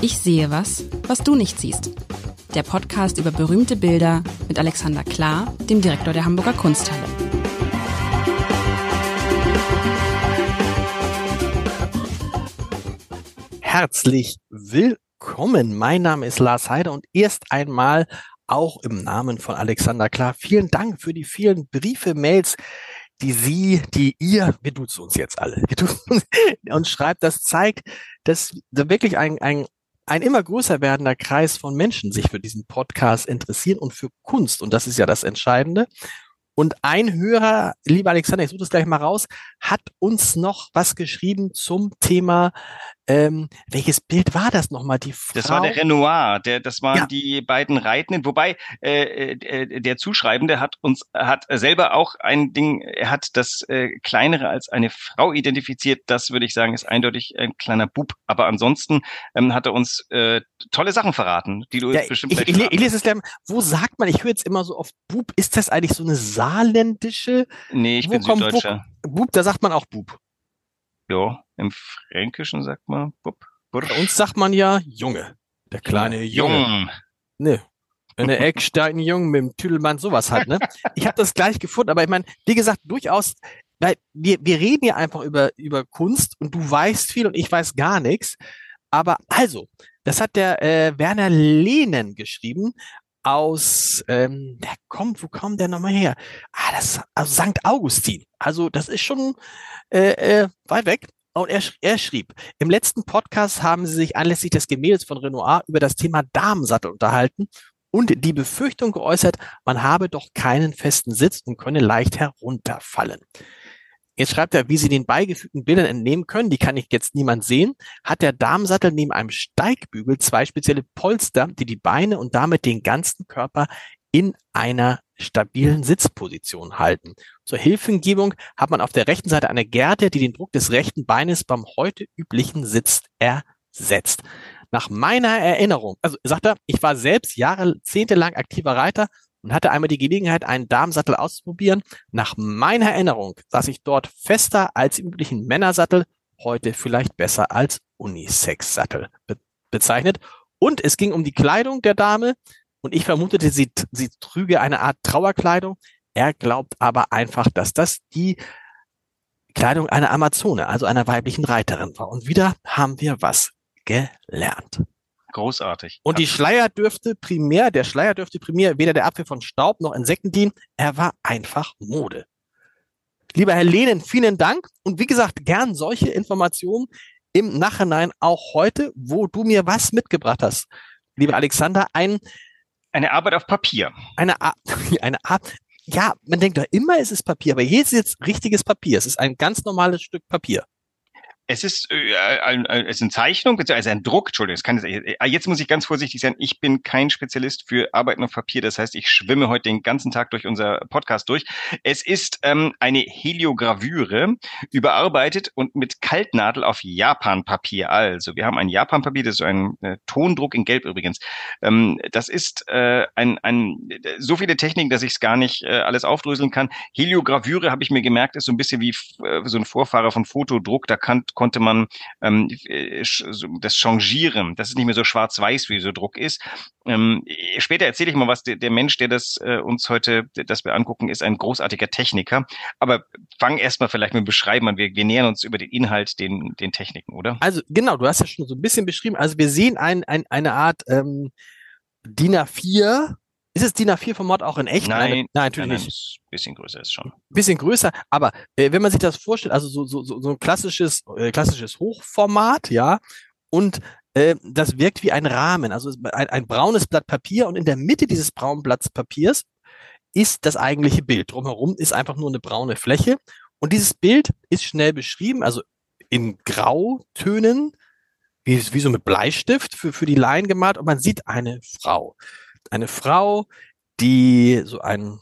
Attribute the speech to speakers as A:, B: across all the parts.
A: Ich sehe was, was du nicht siehst. Der Podcast über berühmte Bilder mit Alexander Klar, dem Direktor der Hamburger Kunsthalle.
B: Herzlich willkommen. Mein Name ist Lars Heider und erst einmal auch im Namen von Alexander Klar. Vielen Dank für die vielen Briefe, Mails, die Sie, die ihr, wir duzen uns jetzt alle, wir duzen uns schreibt, das zeigt, dass da wirklich ein, ein, ein immer größer werdender Kreis von Menschen sich für diesen Podcast interessieren und für Kunst. Und das ist ja das Entscheidende. Und ein Hörer, lieber Alexander, ich suche das gleich mal raus, hat uns noch was geschrieben zum Thema ähm, welches Bild war das nochmal? Die Frau?
C: Das war der Renoir, der, das waren ja. die beiden Reitenden. Wobei äh, äh, der Zuschreibende hat uns hat selber auch ein Ding, er hat das äh, kleinere als eine Frau identifiziert. Das würde ich sagen, ist eindeutig ein kleiner Bub. Aber ansonsten ähm, hat er uns äh, tolle Sachen verraten, die du ja, bestimmt
B: ich, ich, ich lese es gleich. Wo sagt man? Ich höre jetzt immer so oft Bub. Ist das eigentlich so eine saarländische?
C: Nee, ich wo bin kommt, Süddeutscher.
B: Wo, Bub, da sagt man auch Bub.
C: Ja, im Fränkischen sagt man Bub.
B: Bursch. Bei uns sagt man ja Junge. Der kleine Junge. Jung. Ne. Eine Eckstein-Jung mit dem Tüdelmann, sowas halt, ne? Ich habe das gleich gefunden, aber ich meine, wie gesagt, durchaus, weil wir, wir reden ja einfach über, über Kunst und du weißt viel und ich weiß gar nichts. Aber also, das hat der äh, Werner Lehnen geschrieben aus, ähm, der kommt, wo kommt der nochmal her? Ah, das also St. Augustin. Also das ist schon äh, äh, weit weg. Und er, er schrieb, im letzten Podcast haben sie sich anlässlich des Gemäldes von Renoir über das Thema Damensattel unterhalten und die Befürchtung geäußert, man habe doch keinen festen Sitz und könne leicht herunterfallen. Jetzt schreibt er, wie Sie den beigefügten Bildern entnehmen können, die kann ich jetzt niemand sehen, hat der Damensattel neben einem Steigbügel zwei spezielle Polster, die die Beine und damit den ganzen Körper in einer stabilen Sitzposition halten. Zur Hilfengebung hat man auf der rechten Seite eine Gerte, die den Druck des rechten Beines beim heute üblichen Sitz ersetzt. Nach meiner Erinnerung, also sagt er, ich war selbst jahrzehntelang aktiver Reiter und hatte einmal die Gelegenheit, einen Damensattel auszuprobieren. Nach meiner Erinnerung saß ich dort fester als im üblichen Männersattel, heute vielleicht besser als Unisex-Sattel be bezeichnet. Und es ging um die Kleidung der Dame und ich vermutete, sie, sie trüge eine Art Trauerkleidung. Er glaubt aber einfach, dass das die Kleidung einer Amazone, also einer weiblichen Reiterin war. Und wieder haben wir was gelernt.
C: Großartig.
B: Und die Schleier dürfte primär, der Schleier dürfte primär weder der Abwehr von Staub noch Insekten dienen. Er war einfach Mode. Lieber Herr Lehnen, vielen Dank. Und wie gesagt, gern solche Informationen im Nachhinein auch heute, wo du mir was mitgebracht hast. Lieber Alexander, ein
C: eine Arbeit auf Papier.
B: Eine, Ar eine Art, ja, man denkt doch immer, es ist Papier, aber hier ist jetzt richtiges Papier. Es ist ein ganz normales Stück Papier.
C: Es ist, äh, ein, ein, es ist eine Zeichnung, also ein Druck, Entschuldigung, kann, äh, jetzt muss ich ganz vorsichtig sein, ich bin kein Spezialist für Arbeiten auf Papier, das heißt, ich schwimme heute den ganzen Tag durch unser Podcast durch. Es ist ähm, eine Heliogravüre, überarbeitet und mit Kaltnadel auf Japanpapier. Also, wir haben ein Japanpapier, das ist ein äh, Tondruck in Gelb übrigens. Ähm, das ist äh, ein, ein, so viele Techniken, dass ich es gar nicht äh, alles aufdröseln kann. Heliogravüre, habe ich mir gemerkt, ist so ein bisschen wie äh, so ein Vorfahrer von Fotodruck, da kann konnte man ähm, äh, das Changieren, dass es nicht mehr so schwarz-weiß wie so Druck ist. Ähm, später erzähle ich mal was. Der, der Mensch, der das äh, uns heute, das wir angucken, ist ein großartiger Techniker. Aber fang erstmal vielleicht mit dem Beschreiben an. Wir, wir nähern uns über den Inhalt den, den Techniken, oder?
B: Also genau, du hast ja schon so ein bisschen beschrieben. Also wir sehen ein, ein, eine Art ähm, DIN A4 ist es DIN A4-Format auch in echt?
C: Nein, nein, nein natürlich nein, nicht. Bisschen größer ist schon.
B: Bisschen größer, aber äh, wenn man sich das vorstellt, also so, so, so, so ein klassisches, äh, klassisches Hochformat, ja, und äh, das wirkt wie ein Rahmen, also ein, ein braunes Blatt Papier und in der Mitte dieses braunen Blatts Papiers ist das eigentliche Bild. Drumherum ist einfach nur eine braune Fläche und dieses Bild ist schnell beschrieben, also in Grautönen, wie, wie so mit Bleistift für, für die Laien gemalt und man sieht eine Frau eine Frau, die so ein,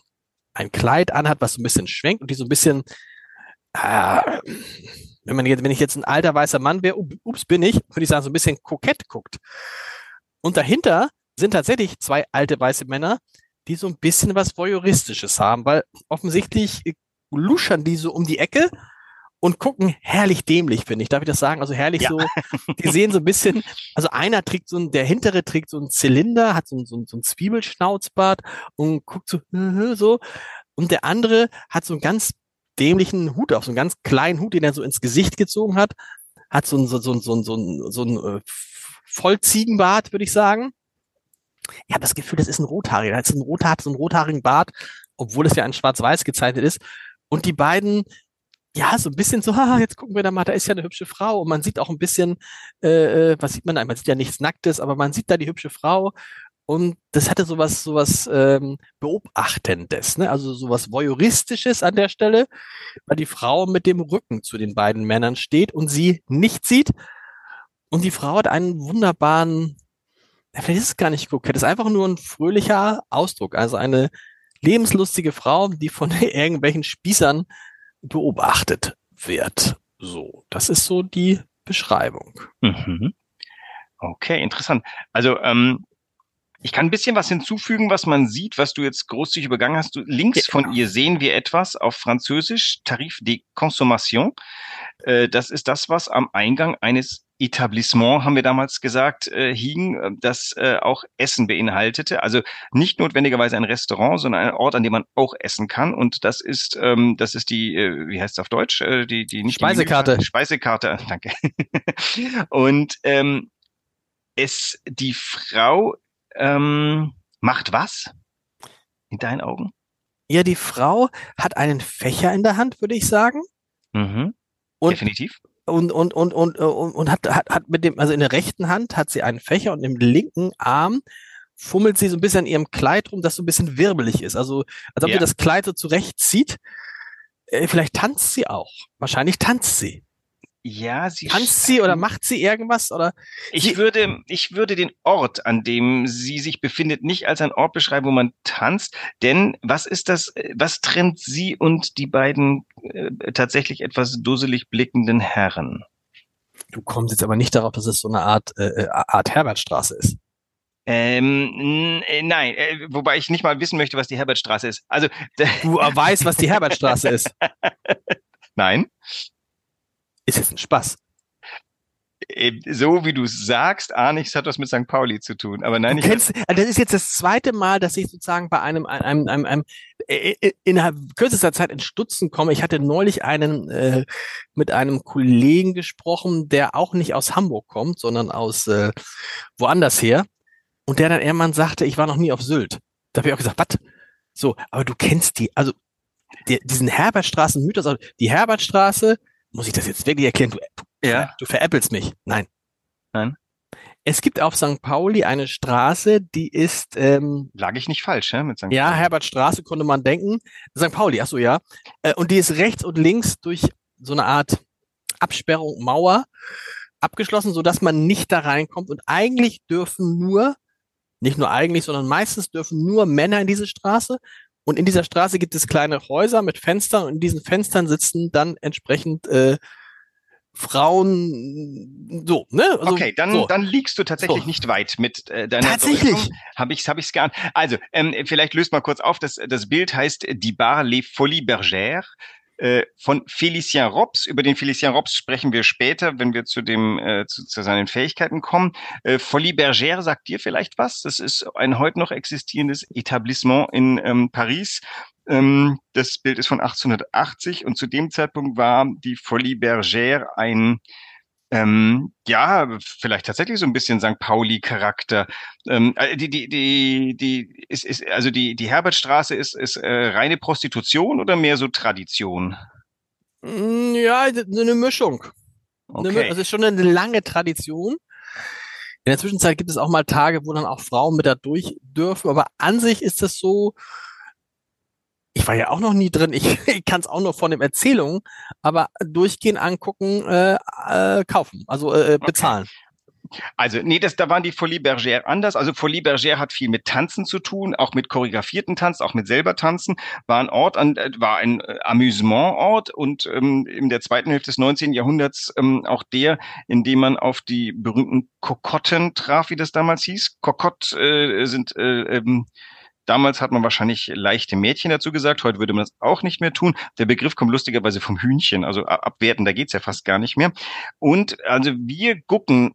B: ein Kleid anhat, was so ein bisschen schwenkt und die so ein bisschen, äh, wenn man jetzt, wenn ich jetzt ein alter weißer Mann wäre, ups, bin ich, würde ich sagen, so ein bisschen kokett guckt. Und dahinter sind tatsächlich zwei alte weiße Männer, die so ein bisschen was Voyeuristisches haben, weil offensichtlich luschern die so um die Ecke und gucken herrlich dämlich, finde ich. Darf ich das sagen? Also herrlich ja. so. Die sehen so ein bisschen, also einer trägt so ein, der hintere trägt so einen Zylinder, hat so ein, so ein, so ein Zwiebelschnauzbart und guckt so, so. Und der andere hat so einen ganz dämlichen Hut auf, so einen ganz kleinen Hut, den er so ins Gesicht gezogen hat, hat so ein, so, so, so, so, so, so ein äh, Vollziegenbart, würde ich sagen. Ich habe das Gefühl, das ist ein Rothaariger. Er hat so ein Rothaar, so einen rothaarigen Bart, obwohl es ja in Schwarz-Weiß gezeichnet ist. Und die beiden ja, so ein bisschen so, haha, jetzt gucken wir da mal, da ist ja eine hübsche Frau und man sieht auch ein bisschen, äh, äh was sieht man da? Man sieht ja nichts Nacktes, aber man sieht da die hübsche Frau und das hatte sowas, sowas ähm, Beobachtendes, ne? also sowas Voyeuristisches an der Stelle, weil die Frau mit dem Rücken zu den beiden Männern steht und sie nicht sieht und die Frau hat einen wunderbaren, vielleicht ist es gar nicht kokett, ist einfach nur ein fröhlicher Ausdruck, also eine lebenslustige Frau, die von irgendwelchen Spießern beobachtet wird. So, das ist so die Beschreibung.
C: Mhm. Okay, interessant. Also ähm, ich kann ein bisschen was hinzufügen, was man sieht, was du jetzt großzügig übergangen hast. Du, links ja. von ihr sehen wir etwas auf Französisch, Tarif de Consommation. Äh, das ist das, was am Eingang eines Etablissement, haben wir damals gesagt, äh, hing, äh, das äh, auch Essen beinhaltete. Also nicht notwendigerweise ein Restaurant, sondern ein Ort, an dem man auch essen kann. Und das ist, ähm, das ist die, äh, wie heißt es auf Deutsch? Äh, die, die nicht
B: Speisekarte.
C: Die Speisekarte, danke. Und ähm, es, die Frau ähm, macht was? In deinen Augen?
B: Ja, die Frau hat einen Fächer in der Hand, würde ich sagen.
C: Mhm. Und Definitiv
B: und und und und und, und hat, hat hat mit dem also in der rechten Hand hat sie einen Fächer und im linken Arm fummelt sie so ein bisschen an ihrem Kleid rum, das so ein bisschen wirbelig ist. Also als ob ja. sie das Kleid so zurechtzieht. Äh, vielleicht tanzt sie auch. Wahrscheinlich tanzt sie.
C: Ja, sie
B: tanzt sie oder macht sie irgendwas oder?
C: Ich würde, ich würde den Ort, an dem sie sich befindet, nicht als ein Ort beschreiben, wo man tanzt, denn was ist das? Was trennt sie und die beiden äh, tatsächlich etwas dusselig blickenden Herren?
B: Du kommst jetzt aber nicht darauf, dass es so eine Art äh, äh Art Herbertstraße ist.
C: Ähm, äh, nein, äh, wobei ich nicht mal wissen möchte, was die Herbertstraße ist. Also
B: du weißt, was die Herbertstraße ist.
C: Nein.
B: Ist jetzt ein Spaß.
C: Äh, so wie du sagst, ich, es hat was mit St. Pauli zu tun. Aber nein,
B: du kennst, also das ist jetzt das zweite Mal, dass ich sozusagen bei einem, einem, einem, einem innerhalb kürzester Zeit in Stutzen komme. Ich hatte neulich einen äh, mit einem Kollegen gesprochen, der auch nicht aus Hamburg kommt, sondern aus äh, woanders her. Und der dann irgendwann sagte, ich war noch nie auf Sylt. Da habe ich auch gesagt, was? So, aber du kennst die, also die, diesen Herbertstraßen-Mythos, also die Herbertstraße, muss ich das jetzt wirklich erklären? Du, ja. du veräppelst mich. Nein.
C: Nein.
B: Es gibt auf St. Pauli eine Straße, die ist. Ähm,
C: Lag ich nicht falsch, ja?
B: Mit St. Ja, Herbertstraße konnte man denken. St. Pauli, ach so, ja. Äh, und die ist rechts und links durch so eine Art Absperrung, Mauer abgeschlossen, so dass man nicht da reinkommt. Und eigentlich dürfen nur, nicht nur eigentlich, sondern meistens dürfen nur Männer in diese Straße. Und in dieser Straße gibt es kleine Häuser mit Fenstern und in diesen Fenstern sitzen dann entsprechend äh, Frauen so, ne?
C: Also, okay, dann so. dann liegst du tatsächlich so. nicht weit mit äh, deiner
B: Tatsächlich
C: habe ich's habe ich's geahnt. Also, ähm, vielleicht löst mal kurz auf, das das Bild heißt Die Bar Les Folies Bergères von Felicien Rops. Über den Felicien Rops sprechen wir später, wenn wir zu dem äh, zu, zu seinen Fähigkeiten kommen. Äh, Folie Bergère sagt dir vielleicht was? Das ist ein heute noch existierendes Etablissement in ähm, Paris. Ähm, das Bild ist von 1880 und zu dem Zeitpunkt war die Folie Bergère ein ähm, ja, vielleicht tatsächlich so ein bisschen St. Pauli-Charakter. Ähm, äh, die, die, die, die, ist, ist, also die, die Herbertstraße ist, ist äh, reine Prostitution oder mehr so Tradition?
B: Mm, ja, eine Mischung. Okay. Eine, also ist schon eine lange Tradition. In der Zwischenzeit gibt es auch mal Tage, wo dann auch Frauen mit da durch dürfen, aber an sich ist es so, ich war ja auch noch nie drin, ich, ich kann es auch nur von den Erzählungen, aber durchgehen, angucken, äh, äh, kaufen, also äh, bezahlen. Okay.
C: Also, nee, das, da waren die Folie Bergère anders. Also Folie Bergère hat viel mit Tanzen zu tun, auch mit choreografierten Tanz, auch mit selber Tanzen. War ein Ort, an, äh, war ein äh, Amüsementort und ähm, in der zweiten Hälfte des 19. Jahrhunderts ähm, auch der, in dem man auf die berühmten Kokotten traf, wie das damals hieß. Kokott äh, sind äh, ähm, Damals hat man wahrscheinlich leichte Mädchen dazu gesagt, heute würde man das auch nicht mehr tun. Der Begriff kommt lustigerweise vom Hühnchen, also abwerten, da geht's ja fast gar nicht mehr. Und also wir gucken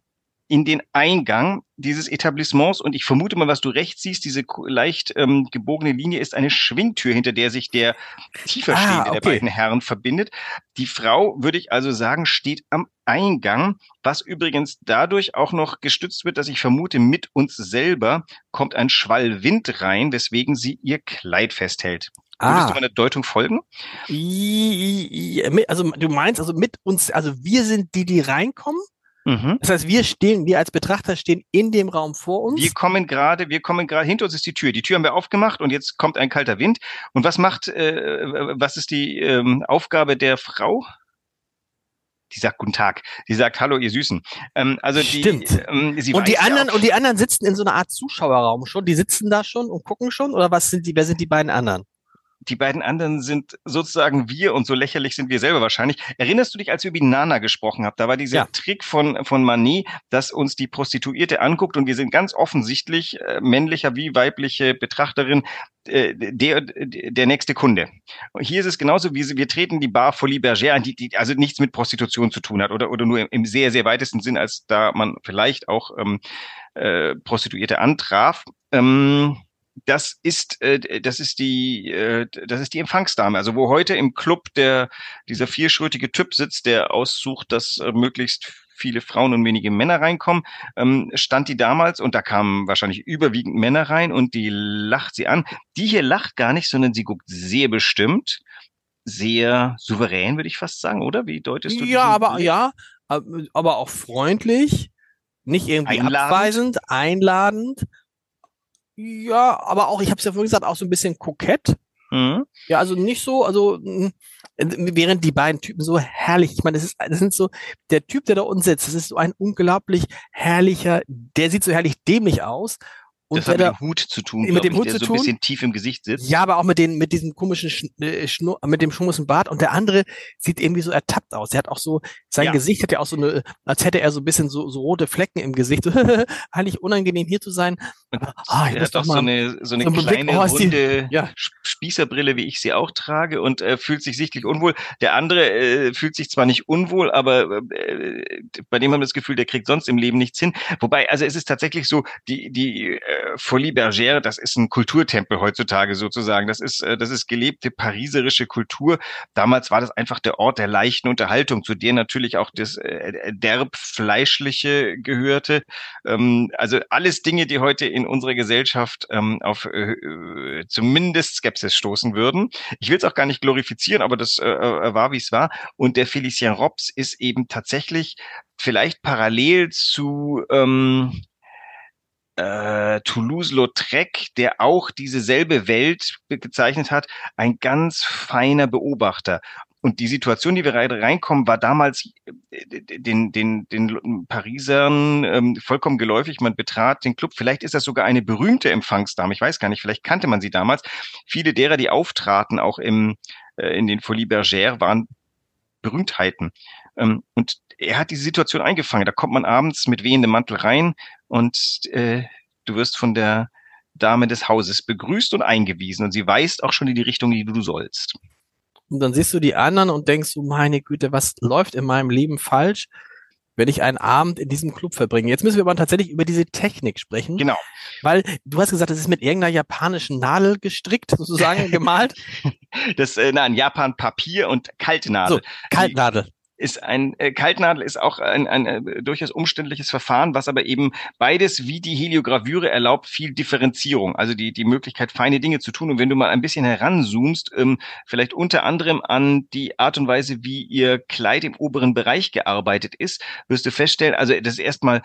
C: in den Eingang dieses Etablissements und ich vermute mal, was du rechts siehst, diese leicht ähm, gebogene Linie ist eine Schwingtür, hinter der sich der tiefer stehende ah, okay. der beiden Herren verbindet. Die Frau, würde ich also sagen, steht am Eingang, was übrigens dadurch auch noch gestützt wird, dass ich vermute, mit uns selber kommt ein Schwall Wind rein, weswegen sie ihr Kleid festhält. Würdest ah. du meiner Deutung folgen?
B: Also du meinst also mit uns, also wir sind die, die reinkommen? Mhm. Das heißt, wir stehen, wir als Betrachter stehen in dem Raum vor uns.
C: Wir kommen gerade, wir kommen gerade, hinter uns ist die Tür. Die Tür haben wir aufgemacht und jetzt kommt ein kalter Wind. Und was macht, äh, was ist die ähm, Aufgabe der Frau? die sagt Guten Tag, die sagt Hallo, ihr Süßen.
B: Ähm, also die, Stimmt. Ähm, und die anderen ja und die anderen sitzen in so einer Art Zuschauerraum schon. Die sitzen da schon und gucken schon oder was sind die? Wer sind die beiden anderen?
C: Die beiden anderen sind sozusagen wir und so lächerlich sind wir selber wahrscheinlich. Erinnerst du dich, als wir über Nana gesprochen haben? Da war dieser ja. Trick von, von Manet, dass uns die Prostituierte anguckt und wir sind ganz offensichtlich äh, männlicher wie weibliche Betrachterin äh, der, der nächste Kunde. Hier ist es genauso, wie wir treten die Bar Folie Bergère an, die, die also nichts mit Prostitution zu tun hat oder, oder nur im, im sehr, sehr weitesten Sinn, als da man vielleicht auch ähm, äh, Prostituierte antraf. Ähm, das ist äh, das ist die äh, das ist die Empfangsdame. Also wo heute im Club der dieser vierschrötige Typ sitzt, der aussucht, dass äh, möglichst viele Frauen und wenige Männer reinkommen, ähm, stand die damals und da kamen wahrscheinlich überwiegend Männer rein und die lacht sie an. Die hier lacht gar nicht, sondern sie guckt sehr bestimmt, sehr souverän, würde ich fast sagen, oder? Wie deutest du?
B: Ja, aber Blick? ja, aber auch freundlich, nicht irgendwie einladend. abweisend, einladend ja, aber auch, ich habe es ja vorhin gesagt, auch so ein bisschen kokett. Mhm. Ja, also nicht so, also während die beiden Typen so herrlich, ich meine, das ist, das sind so, der Typ, der da unten sitzt, das ist so ein unglaublich herrlicher, der sieht so herrlich dämlich aus
C: und das hat mit dem Hut zu tun,
B: mit dem
C: Hut
B: ich, der
C: zu
B: so ein
C: bisschen tief im Gesicht sitzt.
B: Ja, aber auch mit den, mit diesem komischen, äh, Schnur, mit dem schummusen Bart. Und der andere sieht irgendwie so ertappt aus. Er hat auch so, sein ja. Gesicht hat ja auch so eine, als hätte er so ein bisschen so, so rote Flecken im Gesicht. Eigentlich unangenehm hier zu sein.
C: Aber, ah, er hat auch so eine, so eine so kleine, oh, runde die, ja. Spießerbrille, wie ich sie auch trage und äh, fühlt sich sichtlich unwohl. Der andere äh, fühlt sich zwar nicht unwohl, aber äh, bei dem haben wir das Gefühl, der kriegt sonst im Leben nichts hin. Wobei, also es ist tatsächlich so, die, die äh, Folie Bergère das ist ein Kulturtempel heutzutage sozusagen. Das ist, äh, das ist gelebte pariserische Kultur. Damals war das einfach der Ort der leichten Unterhaltung, zu der natürlich auch das äh, derb fleischliche gehörte. Ähm, also alles Dinge, die heute in unserer Gesellschaft ähm, auf äh, zumindest Skepsis stoßen würden. Ich will es auch gar nicht glorifizieren, aber das war, wie es war. Und der Felicien Robs ist eben tatsächlich vielleicht parallel zu ähm, äh, Toulouse-Lautrec, der auch dieselbe Welt gezeichnet hat, ein ganz feiner Beobachter. Und die Situation, die wir reinkommen, war damals äh, den, den, den Parisern ähm, vollkommen geläufig. Man betrat den Club. Vielleicht ist das sogar eine berühmte Empfangsdame. Ich weiß gar nicht. Vielleicht kannte man sie damals. Viele derer, die auftraten, auch im, äh, in den Folies Bergère, waren Berühmtheiten. Ähm, und er hat diese Situation eingefangen. Da kommt man abends mit wehendem Mantel rein und äh, du wirst von der Dame des Hauses begrüßt und eingewiesen und sie weist auch schon in die Richtung, die du sollst.
B: Und dann siehst du die anderen und denkst, oh meine Güte, was läuft in meinem Leben falsch, wenn ich einen Abend in diesem Club verbringe. Jetzt müssen wir aber tatsächlich über diese Technik sprechen.
C: Genau.
B: Weil du hast gesagt, das ist mit irgendeiner japanischen Nadel gestrickt, sozusagen gemalt.
C: Das, äh, nein, Japan Papier und Kaltnadel. So,
B: Kaltnadel
C: ist ein äh, Kaltnadel ist auch ein, ein äh, durchaus umständliches Verfahren, was aber eben beides wie die Heliogravüre erlaubt viel Differenzierung, also die die Möglichkeit feine Dinge zu tun. Und wenn du mal ein bisschen heranzoomst, ähm, vielleicht unter anderem an die Art und Weise, wie ihr Kleid im oberen Bereich gearbeitet ist, wirst du feststellen, also das ist erstmal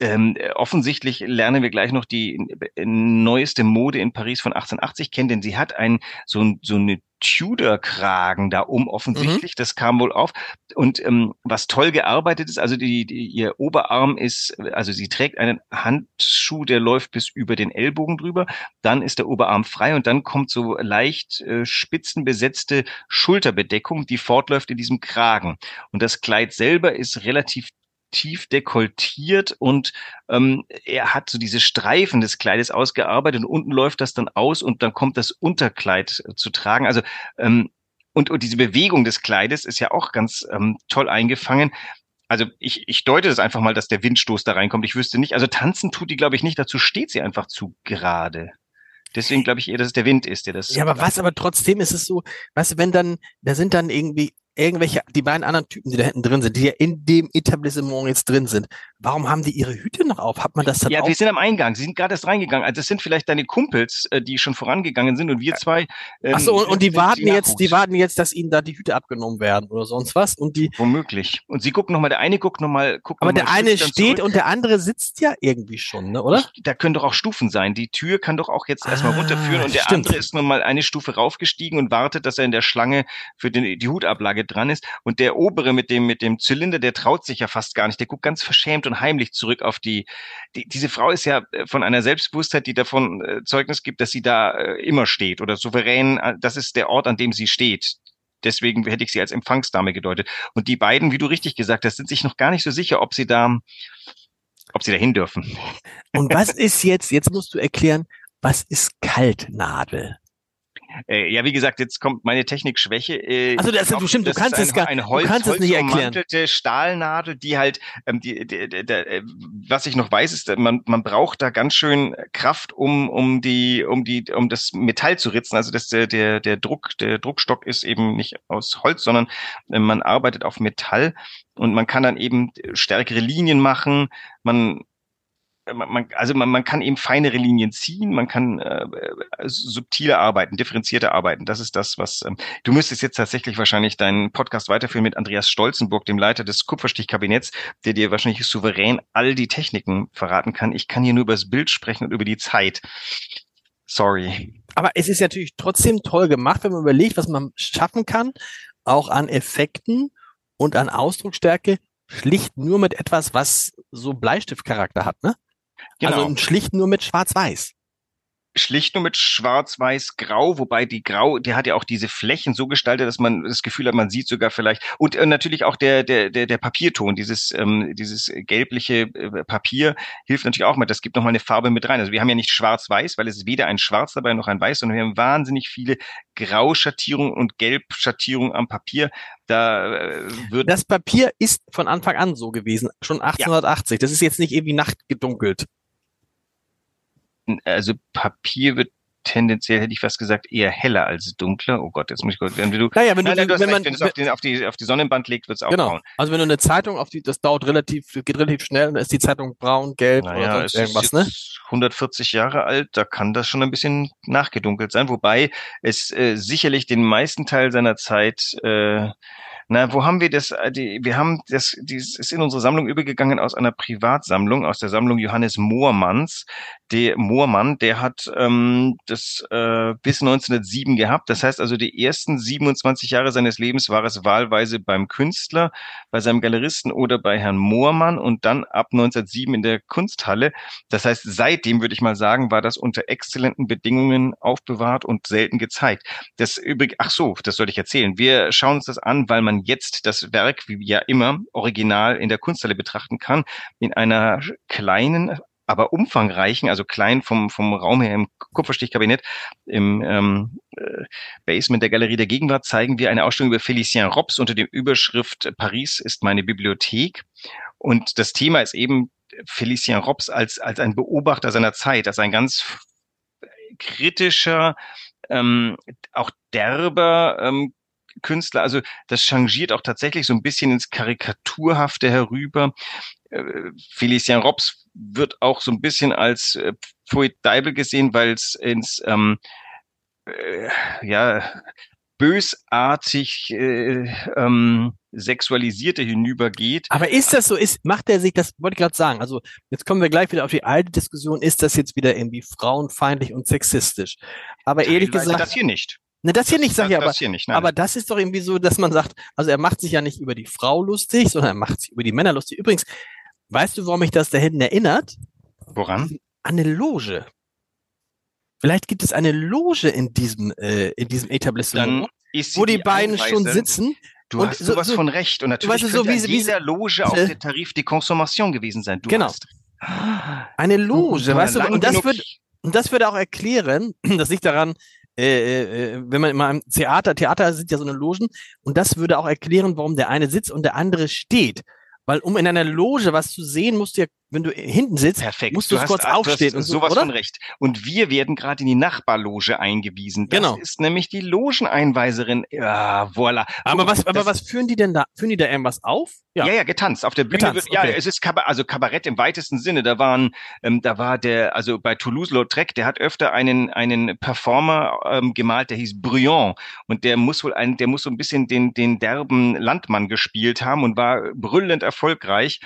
C: ähm, offensichtlich lernen wir gleich noch die neueste Mode in Paris von 1880 kennen, denn sie hat ein so, so eine Tudor-Kragen da um offensichtlich. Mhm. Das kam wohl auf. Und ähm, was toll gearbeitet ist, also die, die, ihr Oberarm ist, also sie trägt einen Handschuh, der läuft bis über den Ellbogen drüber. Dann ist der Oberarm frei und dann kommt so leicht äh, spitzenbesetzte Schulterbedeckung, die fortläuft in diesem Kragen. Und das Kleid selber ist relativ tief dekoltiert und ähm, er hat so diese Streifen des Kleides ausgearbeitet und unten läuft das dann aus und dann kommt das Unterkleid äh, zu tragen. Also ähm, und, und diese Bewegung des Kleides ist ja auch ganz ähm, toll eingefangen. Also ich, ich deute das einfach mal, dass der Windstoß da reinkommt. Ich wüsste nicht. Also tanzen tut die, glaube ich, nicht. Dazu steht sie einfach zu gerade. Deswegen glaube ich eher, dass es der Wind ist, der das.
B: Ja, aber was, aber trotzdem ist es so, du, wenn dann, da sind dann irgendwie irgendwelche, die beiden anderen Typen, die da hinten drin sind, die ja in dem Etablissement jetzt drin sind, warum haben die ihre Hüte noch auf? Hat man das dann
C: Ja, wir sind am Eingang. Sie sind gerade erst reingegangen. Also das sind vielleicht deine Kumpels, äh, die schon vorangegangen sind und wir zwei.
B: Ähm, Ach so, und, und die warten jetzt, die warten jetzt, dass ihnen da die Hüte abgenommen werden oder sonst was und die.
C: Womöglich. Und sie gucken nochmal, der eine guckt nochmal, guckt
B: Aber
C: noch
B: der eine steht zurück. und der andere sitzt ja irgendwie schon, ne, oder?
C: Da können doch auch Stufen sein. Die Tür kann doch auch jetzt ah, erstmal runterführen und der
B: stimmt.
C: andere ist nochmal eine Stufe raufgestiegen und wartet, dass er in der Schlange für den, die Hutablage dran ist. Und der obere mit dem, mit dem Zylinder, der traut sich ja fast gar nicht. Der guckt ganz verschämt und heimlich zurück auf die, die diese Frau ist ja äh, von einer Selbstbewusstheit, die davon äh, Zeugnis gibt, dass sie da äh, immer steht oder souverän, das ist der Ort, an dem sie steht. Deswegen hätte ich sie als Empfangsdame gedeutet. Und die beiden, wie du richtig gesagt hast, sind sich noch gar nicht so sicher, ob sie da, ob sie dahin dürfen.
B: Und was ist jetzt, jetzt musst du erklären, was ist Kaltnadel?
C: Äh, ja, wie gesagt, jetzt kommt meine Technikschwäche.
B: Äh, also das, glaub, du stimmt, du kannst es gar,
C: eine Holz,
B: du kannst es nicht erklären.
C: Stahlnadel, die halt, ähm, die, die, die, die, äh, was ich noch weiß, ist, man, man braucht da ganz schön Kraft, um um die um die um das Metall zu ritzen. Also das der der der Druck der Druckstock ist eben nicht aus Holz, sondern äh, man arbeitet auf Metall und man kann dann eben stärkere Linien machen. Man man, also man, man kann eben feinere Linien ziehen, man kann äh, subtile arbeiten, differenzierte arbeiten. Das ist das, was ähm, du müsstest jetzt tatsächlich wahrscheinlich deinen Podcast weiterführen mit Andreas Stolzenburg, dem Leiter des Kupferstichkabinetts, der dir wahrscheinlich souverän all die Techniken verraten kann. Ich kann hier nur über das Bild sprechen und über die Zeit. Sorry.
B: Aber es ist natürlich trotzdem toll gemacht, wenn man überlegt, was man schaffen kann, auch an Effekten und an Ausdrucksstärke, schlicht nur mit etwas, was so Bleistiftcharakter hat, ne? Genau. Also schlicht nur mit Schwarz-Weiß
C: schlicht nur mit Schwarz-Weiß-Grau, wobei die Grau, die hat ja auch diese Flächen so gestaltet, dass man das Gefühl hat, man sieht sogar vielleicht und äh, natürlich auch der der der der Papierton, dieses ähm, dieses gelbliche äh, Papier hilft natürlich auch mit. Das gibt noch mal eine Farbe mit rein. Also wir haben ja nicht Schwarz-Weiß, weil es ist weder ein Schwarz dabei noch ein Weiß, sondern wir haben wahnsinnig viele Grauschattierungen und Gelbschattierungen am Papier. Da äh, wird
B: das Papier ist von Anfang an so gewesen, schon 1880. Ja. Das ist jetzt nicht irgendwie nachtgedunkelt
C: also Papier wird tendenziell, hätte ich fast gesagt, eher heller als dunkler. Oh Gott, jetzt muss ich kurz, wenn du,
B: naja, wenn du, nein,
C: du
B: wenn, man,
C: wenn es auf, den, auf, die, auf die Sonnenband legt, wird es auch
B: genau.
C: braun.
B: Also wenn du eine Zeitung auf die, das dauert relativ, geht relativ schnell, dann ist die Zeitung braun, gelb naja, oder sonst irgendwas, ne?
C: 140 Jahre alt, da kann das schon ein bisschen nachgedunkelt sein, wobei es äh, sicherlich den meisten Teil seiner Zeit äh, na, wo haben wir das? Äh, die, wir haben das, dieses ist in unsere Sammlung übergegangen aus einer Privatsammlung, aus der Sammlung Johannes Moormanns. Der Moormann, der hat ähm, das äh, bis 1907 gehabt. Das heißt also, die ersten 27 Jahre seines Lebens war es wahlweise beim Künstler, bei seinem Galeristen oder bei Herrn Moormann und dann ab 1907 in der Kunsthalle. Das heißt, seitdem würde ich mal sagen, war das unter exzellenten Bedingungen aufbewahrt und selten gezeigt. Das übrig, ach so, das sollte ich erzählen. Wir schauen uns das an, weil man jetzt das Werk, wie ja immer, original in der Kunsthalle betrachten kann, in einer kleinen, aber umfangreichen, also klein vom, vom Raum her im Kupferstichkabinett, im ähm, äh, Basement der Galerie der Gegenwart zeigen wir eine Ausstellung über Félicien Robs unter dem Überschrift Paris ist meine Bibliothek. Und das Thema ist eben Félicien Robs als, als ein Beobachter seiner Zeit, als ein ganz kritischer, ähm, auch derber ähm, Künstler. Also das changiert auch tatsächlich so ein bisschen ins Karikaturhafte herüber. Äh, Felicien Robs wird auch so ein bisschen als äh, Poet Deibel gesehen, weil es ins ähm, äh, ja bösartig äh, ähm, sexualisierte hinübergeht.
B: Aber ist das so? Ist macht er sich das? Wollte ich gerade sagen. Also jetzt kommen wir gleich wieder auf die alte Diskussion. Ist das jetzt wieder irgendwie frauenfeindlich und sexistisch? Aber Teilweise ehrlich gesagt,
C: das hier nicht.
B: Ne, das hier nicht, sag ich aber. Das nicht, aber das ist doch irgendwie so, dass man sagt, also er macht sich ja nicht über die Frau lustig, sondern er macht sich über die Männer lustig. Übrigens, weißt du, warum mich das da hinten erinnert?
C: Woran?
B: An eine Loge. Vielleicht gibt es eine Loge in diesem, äh, in diesem Etablissement, wo die, die beiden schon sitzen.
C: Du und hast sowas so, von recht. Und natürlich weißt du, so wie, wie jeder Loge auch der Tarif de Consommation gewesen sein. Du
B: genau. Hast, eine Loge, weißt du, und das wird, und das würde auch erklären, das liegt daran, äh, äh, äh, wenn man immer im Theater, Theater sind ja so eine Logen, und das würde auch erklären, warum der eine sitzt und der andere steht. Weil um in einer Loge was zu sehen, musst du ja wenn du hinten sitzt,
C: Perfekt.
B: musst du, du kurz aufstehen.
C: und so, sowas oder? von recht. Und wir werden gerade in die Nachbarloge eingewiesen. Das
B: genau.
C: ist nämlich die Logeneinweiserin. Ja, voilà.
B: Aber was, aber was führen die denn da? Führen die da irgendwas auf?
C: Ja, ja, ja getanzt. Auf der Bühne getanzt, wird, okay. ja, es ist Kabarett, also Kabarett im weitesten Sinne. Da waren, ähm, da war der, also bei Toulouse-Lautrec, der hat öfter einen, einen Performer ähm, gemalt, der hieß Briand. Und der muss wohl ein, der muss so ein bisschen den, den derben Landmann gespielt haben und war brüllend erfolgreich.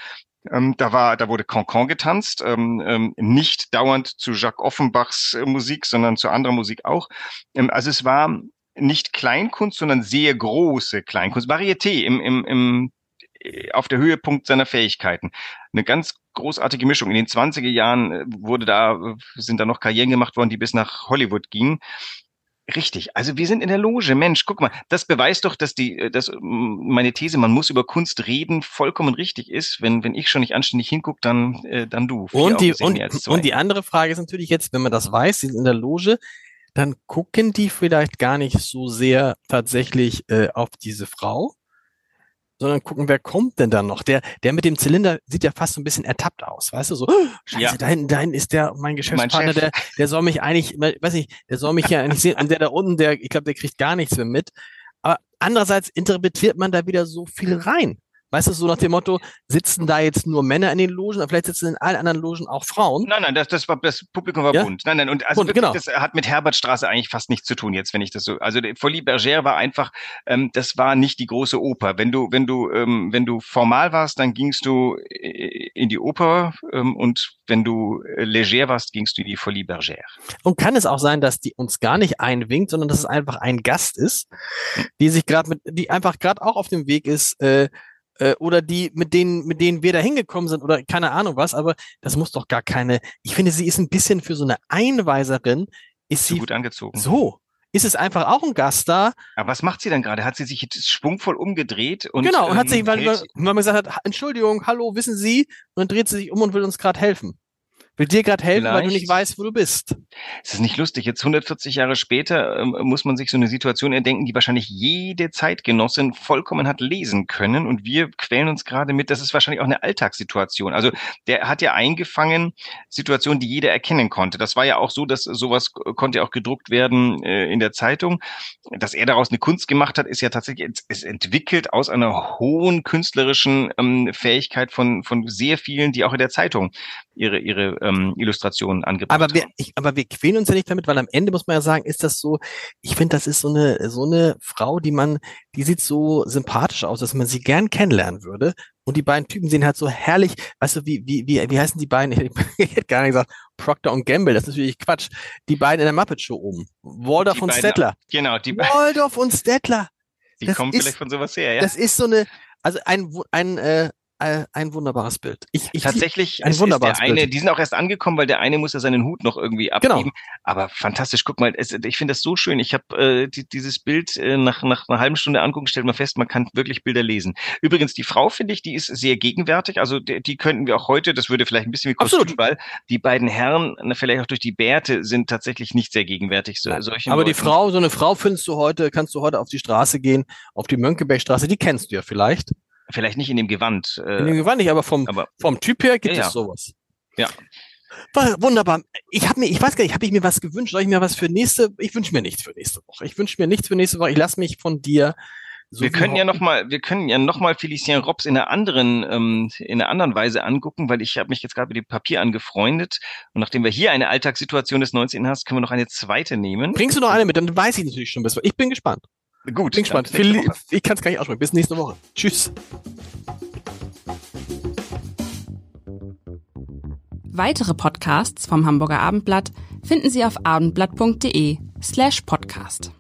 C: Ähm, da war, da wurde Cancan getanzt, ähm, ähm, nicht dauernd zu Jacques Offenbachs äh, Musik, sondern zu anderer Musik auch. Ähm, also es war nicht Kleinkunst, sondern sehr große Kleinkunst, Varieté im, im, im, äh, auf der Höhepunkt seiner Fähigkeiten. Eine ganz großartige Mischung. In den 20er Jahren äh, wurde da, äh, sind da noch Karrieren gemacht worden, die bis nach Hollywood gingen. Richtig. Also wir sind in der Loge. Mensch, guck mal, das beweist doch, dass die, äh, dass meine These, man muss über Kunst reden, vollkommen richtig ist. Wenn, wenn ich schon nicht anständig hingucke, dann, äh, dann du.
B: Und die, und, und die andere Frage ist natürlich jetzt, wenn man das weiß, sie sind in der Loge, dann gucken die vielleicht gar nicht so sehr tatsächlich äh, auf diese Frau, sondern gucken, wer kommt denn da noch? Der, der mit dem Zylinder sieht ja fast so ein bisschen ertappt aus, weißt du, so, oh, scheiße, ja. da hinten, da hinten ist der, mein Geschäftspartner, mein der, der soll mich eigentlich, weiß ich, der soll mich ja eigentlich sehen, und der da unten, der, ich glaube, der kriegt gar nichts mehr mit. Aber andererseits interpretiert man da wieder so viel rein. Weißt du, so nach dem Motto, sitzen da jetzt nur Männer in den Logen, aber vielleicht sitzen in allen anderen Logen auch Frauen?
C: Nein, nein, das, das war das Publikum war ja? bunt. Nein, nein, und also bunt, wirklich, genau. das hat mit Herbertstraße eigentlich fast nichts zu tun jetzt, wenn ich das so. Also Folie Bergère war einfach, ähm, das war nicht die große Oper. Wenn du, wenn du, ähm, wenn du formal warst, dann gingst du äh, in die Oper ähm, und wenn du äh, leger warst, gingst du in die Folie Bergère.
B: Und kann es auch sein, dass die uns gar nicht einwinkt, sondern dass es einfach ein Gast ist, die sich gerade mit, die einfach gerade auch auf dem Weg ist, äh, äh, oder die, mit denen, mit denen wir da hingekommen sind oder keine Ahnung was, aber das muss doch gar keine, ich finde, sie ist ein bisschen für so eine Einweiserin, ist sie
C: gut angezogen.
B: So. Ist es einfach auch ein Gast da?
C: Aber was macht sie dann gerade? Hat sie sich jetzt schwungvoll umgedreht und
B: genau und hat sich, ähm, weil, weil man gesagt hat, Entschuldigung, hallo, wissen Sie? Und dann dreht sie sich um und will uns gerade helfen will dir gerade helfen, Vielleicht. weil du nicht weißt, wo du bist.
C: Es ist nicht lustig. Jetzt 140 Jahre später ähm, muss man sich so eine Situation erdenken, die wahrscheinlich jede Zeitgenossin vollkommen hat lesen können. Und wir quälen uns gerade mit, das ist wahrscheinlich auch eine Alltagssituation. Also der hat ja eingefangen Situationen, die jeder erkennen konnte. Das war ja auch so, dass sowas konnte ja auch gedruckt werden äh, in der Zeitung. Dass er daraus eine Kunst gemacht hat, ist ja tatsächlich, es entwickelt aus einer hohen künstlerischen ähm, Fähigkeit von, von sehr vielen, die auch in der Zeitung ihre, ihre ähm, Illustrationen angebracht
B: aber wir, ich, aber wir quälen uns ja nicht damit, weil am Ende muss man ja sagen, ist das so, ich finde, das ist so eine, so eine Frau, die man, die sieht so sympathisch aus, dass man sie gern kennenlernen würde. Und die beiden Typen sehen halt so herrlich, weißt du, wie, wie, wie, wie heißen die beiden? Ich, ich hätte gar nicht gesagt, Proctor und Gamble, das ist natürlich Quatsch. Die beiden in der Muppet Show oben. Waldorf die und beiden, Stettler.
C: Genau, die
B: beiden. Waldorf und Stettler.
C: Die das kommen ist, vielleicht von sowas her, ja.
B: Das ist so eine, also ein, ein, äh, ein wunderbares Bild.
C: Ich, ich, Tatsächlich ein wunderbares der eine, Bild. die sind auch erst angekommen, weil der eine muss ja seinen Hut noch irgendwie abgeben. Genau. Aber fantastisch, guck mal, es, ich finde das so schön. Ich habe äh, die, dieses Bild äh, nach, nach einer halben Stunde angucken, stellt man fest, man kann wirklich Bilder lesen. Übrigens, die Frau, finde ich, die ist sehr gegenwärtig. Also die, die könnten wir auch heute, das würde vielleicht ein bisschen wie Kostümball, die beiden Herren, vielleicht auch durch die Bärte, sind tatsächlich nicht sehr gegenwärtig. So,
B: Aber Leuten. die Frau, so eine Frau findest du heute, kannst du heute auf die Straße gehen, auf die Mönckebergstraße, die kennst du ja vielleicht.
C: Vielleicht nicht in dem Gewand.
B: Äh, in dem Gewand nicht, aber vom, aber, vom Typ her gibt ja, es sowas.
C: Ja.
B: War wunderbar. Ich habe mir, ich weiß gar nicht, habe ich mir was gewünscht? Soll ich mir was für nächste? Ich wünsche mir nichts für nächste Woche. Ich wünsche mir nichts für nächste Woche. Ich lasse mich von dir.
C: So wir können ja noch mal, wir können ja noch mal Felicien Robs in einer anderen, ähm, in einer anderen Weise angucken, weil ich habe mich jetzt gerade mit dem Papier angefreundet und nachdem wir hier eine Alltagssituation des 19. hast, können wir noch eine zweite nehmen.
B: Bringst du noch eine mit? Dann weiß ich natürlich schon besser. Ich bin gespannt.
C: Gut.
B: Bin gespannt. Ich kann es gar nicht aussprechen. Bis nächste Woche. Tschüss.
A: Weitere Podcasts vom Hamburger Abendblatt finden Sie auf abendblatt.de slash podcast.